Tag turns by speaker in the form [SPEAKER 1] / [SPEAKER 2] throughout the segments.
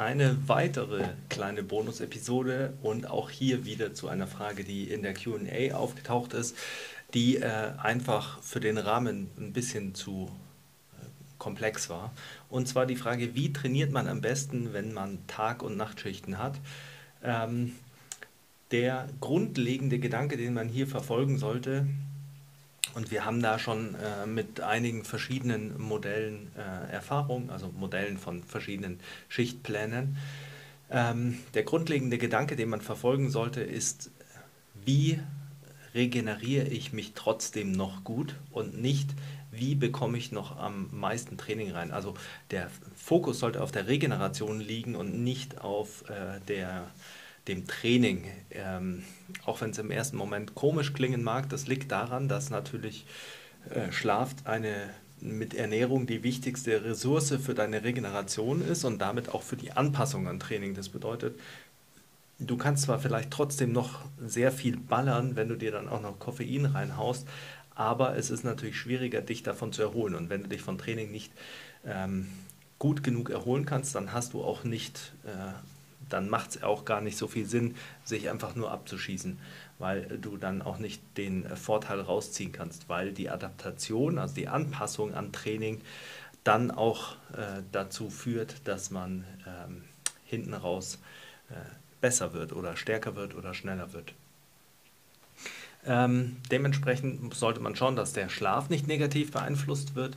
[SPEAKER 1] eine weitere kleine Bonus-Episode und auch hier wieder zu einer Frage, die in der QA aufgetaucht ist, die äh, einfach für den Rahmen ein bisschen zu äh, komplex war. Und zwar die Frage, wie trainiert man am besten, wenn man Tag- und Nachtschichten hat? Ähm, der grundlegende Gedanke, den man hier verfolgen sollte, und wir haben da schon äh, mit einigen verschiedenen Modellen äh, Erfahrung, also Modellen von verschiedenen Schichtplänen. Ähm, der grundlegende Gedanke, den man verfolgen sollte, ist, wie regeneriere ich mich trotzdem noch gut und nicht, wie bekomme ich noch am meisten Training rein. Also der Fokus sollte auf der Regeneration liegen und nicht auf äh, der dem Training, ähm, auch wenn es im ersten Moment komisch klingen mag, das liegt daran, dass natürlich äh, Schlaf eine mit Ernährung die wichtigste Ressource für deine Regeneration ist und damit auch für die Anpassung an Training. Das bedeutet, du kannst zwar vielleicht trotzdem noch sehr viel ballern, wenn du dir dann auch noch Koffein reinhaust, aber es ist natürlich schwieriger, dich davon zu erholen. Und wenn du dich von Training nicht ähm, gut genug erholen kannst, dann hast du auch nicht äh, dann macht es auch gar nicht so viel Sinn, sich einfach nur abzuschießen, weil du dann auch nicht den Vorteil rausziehen kannst, weil die Adaptation, also die Anpassung an Training, dann auch äh, dazu führt, dass man ähm, hinten raus äh, besser wird oder stärker wird oder schneller wird. Ähm, dementsprechend sollte man schauen, dass der Schlaf nicht negativ beeinflusst wird.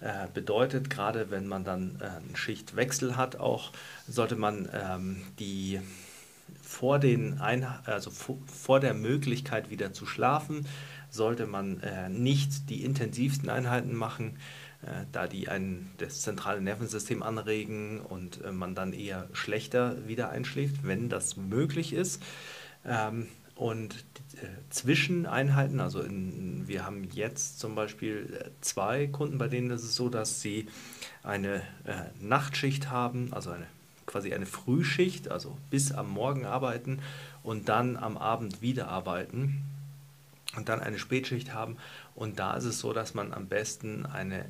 [SPEAKER 1] Äh, bedeutet, gerade wenn man dann äh, einen Schichtwechsel hat, auch sollte man ähm, die vor, den Ein also vor der Möglichkeit wieder zu schlafen, sollte man äh, nicht die intensivsten Einheiten machen, äh, da die ein, das zentrale Nervensystem anregen und äh, man dann eher schlechter wieder einschläft, wenn das möglich ist. Ähm, und äh, Zwischeneinheiten, also in, wir haben jetzt zum Beispiel äh, zwei Kunden, bei denen ist es so, dass sie eine äh, Nachtschicht haben, also eine, quasi eine Frühschicht, also bis am Morgen arbeiten und dann am Abend wieder arbeiten und dann eine Spätschicht haben. Und da ist es so, dass man am besten eine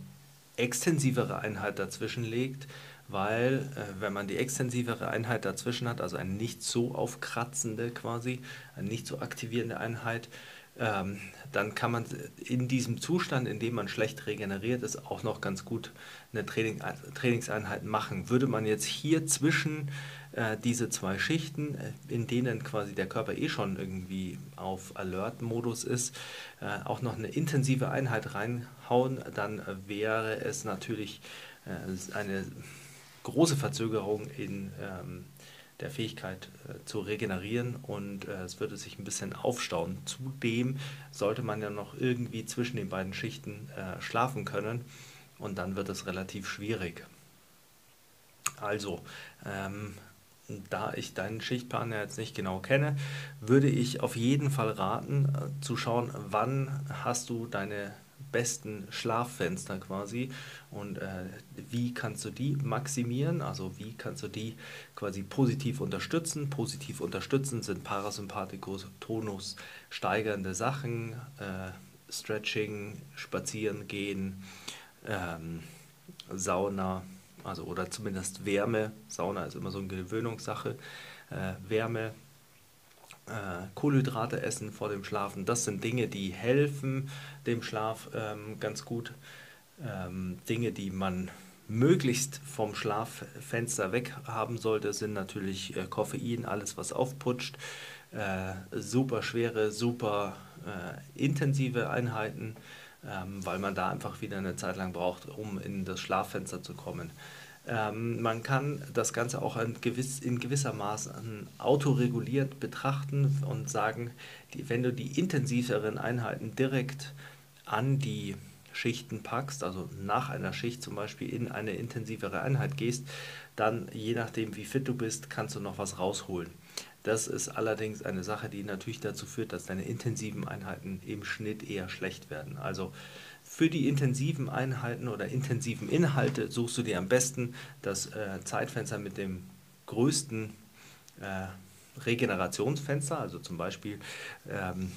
[SPEAKER 1] extensivere Einheit dazwischen legt, weil äh, wenn man die extensivere Einheit dazwischen hat, also eine nicht so aufkratzende quasi, eine nicht so aktivierende Einheit, ähm, dann kann man in diesem Zustand, in dem man schlecht regeneriert ist, auch noch ganz gut eine Training, Trainingseinheit machen. Würde man jetzt hier zwischen äh, diese zwei Schichten, äh, in denen quasi der Körper eh schon irgendwie auf Alert-Modus ist, äh, auch noch eine intensive Einheit reinhauen, dann wäre es natürlich äh, eine große Verzögerung in ähm, der Fähigkeit äh, zu regenerieren und äh, es würde sich ein bisschen aufstauen. Zudem sollte man ja noch irgendwie zwischen den beiden Schichten äh, schlafen können und dann wird es relativ schwierig. Also, ähm, da ich deinen Schichtplan ja jetzt nicht genau kenne, würde ich auf jeden Fall raten, äh, zu schauen, wann hast du deine besten Schlaffenster quasi und äh, wie kannst du die maximieren, also wie kannst du die quasi positiv unterstützen. Positiv unterstützen sind Parasympathikus, Tonus steigernde Sachen, äh, Stretching, Spazieren gehen, ähm, Sauna, also oder zumindest Wärme. Sauna ist immer so eine Gewöhnungssache. Äh, Wärme, Kohlenhydrate essen vor dem Schlafen. Das sind Dinge, die helfen dem Schlaf ähm, ganz gut. Ähm, Dinge, die man möglichst vom Schlaffenster weg haben sollte, sind natürlich äh, Koffein, alles was aufputscht, äh, super schwere, super äh, intensive Einheiten, ähm, weil man da einfach wieder eine Zeit lang braucht, um in das Schlaffenster zu kommen. Ähm, man kann das Ganze auch in, gewiss, in gewisser Maßen autoreguliert betrachten und sagen, die, wenn du die intensiveren Einheiten direkt an die Schichten packst, also nach einer Schicht zum Beispiel in eine intensivere Einheit gehst, dann je nachdem wie fit du bist, kannst du noch was rausholen. Das ist allerdings eine Sache, die natürlich dazu führt, dass deine intensiven Einheiten im Schnitt eher schlecht werden. Also für die intensiven Einheiten oder intensiven Inhalte suchst du dir am besten das äh, Zeitfenster mit dem größten äh, Regenerationsfenster, also zum Beispiel ähm,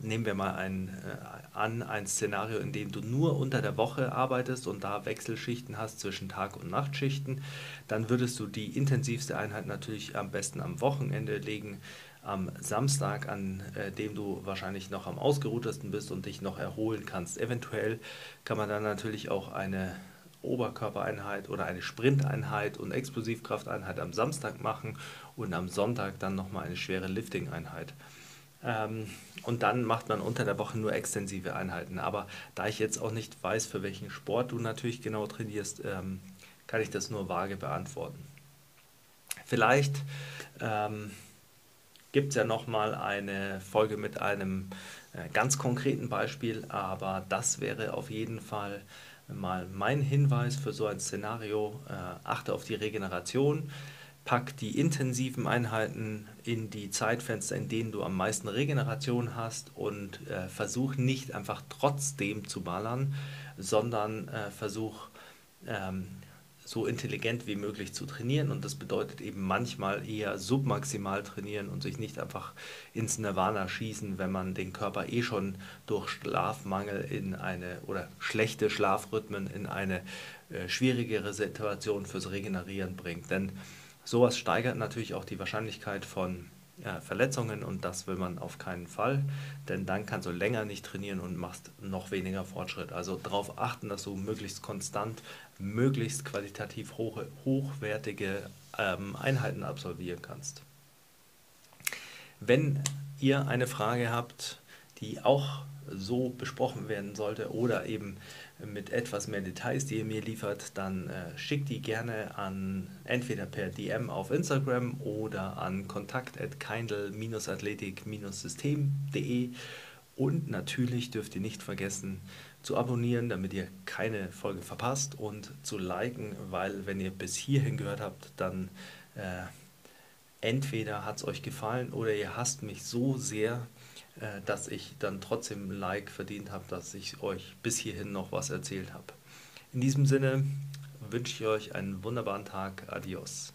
[SPEAKER 1] nehmen wir mal ein, äh, an, ein Szenario, in dem du nur unter der Woche arbeitest und da Wechselschichten hast zwischen Tag- und Nachtschichten, dann würdest du die intensivste Einheit natürlich am besten am Wochenende legen, am Samstag, an äh, dem du wahrscheinlich noch am ausgeruhtesten bist und dich noch erholen kannst. Eventuell kann man dann natürlich auch eine Oberkörpereinheit oder eine Sprinteinheit und Explosivkrafteinheit am Samstag machen und am Sonntag dann nochmal eine schwere Lifting-Einheit. Ähm, und dann macht man unter der Woche nur extensive Einheiten. Aber da ich jetzt auch nicht weiß, für welchen Sport du natürlich genau trainierst, ähm, kann ich das nur vage beantworten. Vielleicht ähm, gibt es ja nochmal eine Folge mit einem äh, ganz konkreten Beispiel, aber das wäre auf jeden Fall mal mein Hinweis für so ein Szenario. Äh, achte auf die Regeneration pack die intensiven Einheiten in die Zeitfenster, in denen du am meisten Regeneration hast und äh, versuch nicht einfach trotzdem zu ballern, sondern äh, versuch ähm, so intelligent wie möglich zu trainieren und das bedeutet eben manchmal eher submaximal trainieren und sich nicht einfach ins Nirvana schießen, wenn man den Körper eh schon durch Schlafmangel in eine oder schlechte Schlafrhythmen in eine äh, schwierigere Situation fürs Regenerieren bringt. Denn Sowas steigert natürlich auch die Wahrscheinlichkeit von ja, Verletzungen und das will man auf keinen Fall, denn dann kannst du länger nicht trainieren und machst noch weniger Fortschritt. Also darauf achten, dass du möglichst konstant, möglichst qualitativ hohe, hochwertige ähm, Einheiten absolvieren kannst. Wenn ihr eine Frage habt, die auch so besprochen werden sollte oder eben mit etwas mehr Details, die ihr mir liefert, dann äh, schickt die gerne an entweder per DM auf Instagram oder an kontakt@kindle-athletik-system.de und natürlich dürft ihr nicht vergessen zu abonnieren, damit ihr keine Folge verpasst und zu liken, weil wenn ihr bis hierhin gehört habt, dann äh, entweder hat es euch gefallen oder ihr hasst mich so sehr, dass ich dann trotzdem ein Like verdient habe, dass ich euch bis hierhin noch was erzählt habe. In diesem Sinne wünsche ich euch einen wunderbaren Tag. Adios.